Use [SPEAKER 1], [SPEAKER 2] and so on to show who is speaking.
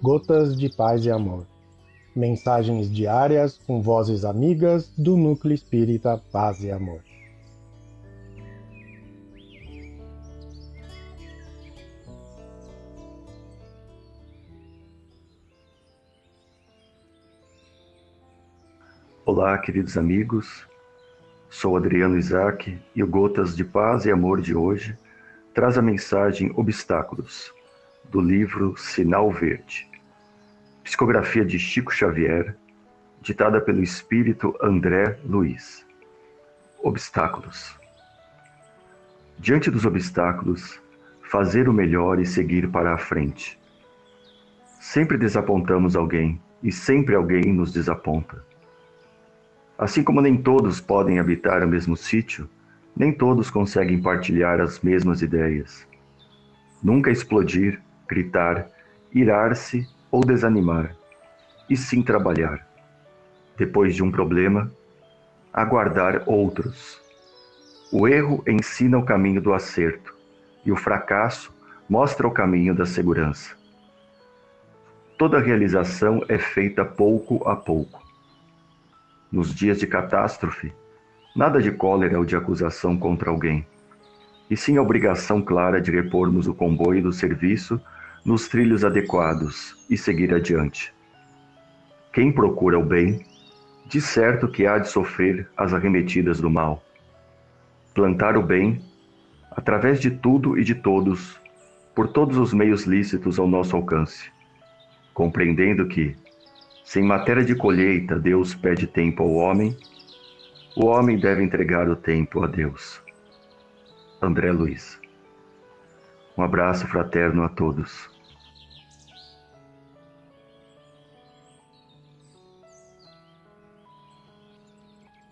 [SPEAKER 1] Gotas de Paz e Amor. Mensagens diárias com vozes amigas do Núcleo Espírita Paz e Amor.
[SPEAKER 2] Olá, queridos amigos. Sou Adriano Isaac e o Gotas de Paz e Amor de hoje traz a mensagem Obstáculos, do livro Sinal Verde. Psicografia de Chico Xavier, ditada pelo espírito André Luiz. Obstáculos. Diante dos obstáculos, fazer o melhor e seguir para a frente. Sempre desapontamos alguém e sempre alguém nos desaponta. Assim como nem todos podem habitar o mesmo sítio, nem todos conseguem partilhar as mesmas ideias. Nunca explodir, gritar, irar-se ou desanimar, e sim trabalhar. Depois de um problema, aguardar outros. O erro ensina o caminho do acerto, e o fracasso mostra o caminho da segurança. Toda realização é feita pouco a pouco. Nos dias de catástrofe, nada de cólera ou de acusação contra alguém, e sim a obrigação clara de repormos o comboio do serviço nos trilhos adequados e seguir adiante. Quem procura o bem, de certo que há de sofrer as arremetidas do mal. Plantar o bem, através de tudo e de todos, por todos os meios lícitos ao nosso alcance, compreendendo que, se em matéria de colheita Deus pede tempo ao homem, o homem deve entregar o tempo a Deus. André Luiz. Um abraço fraterno a todos.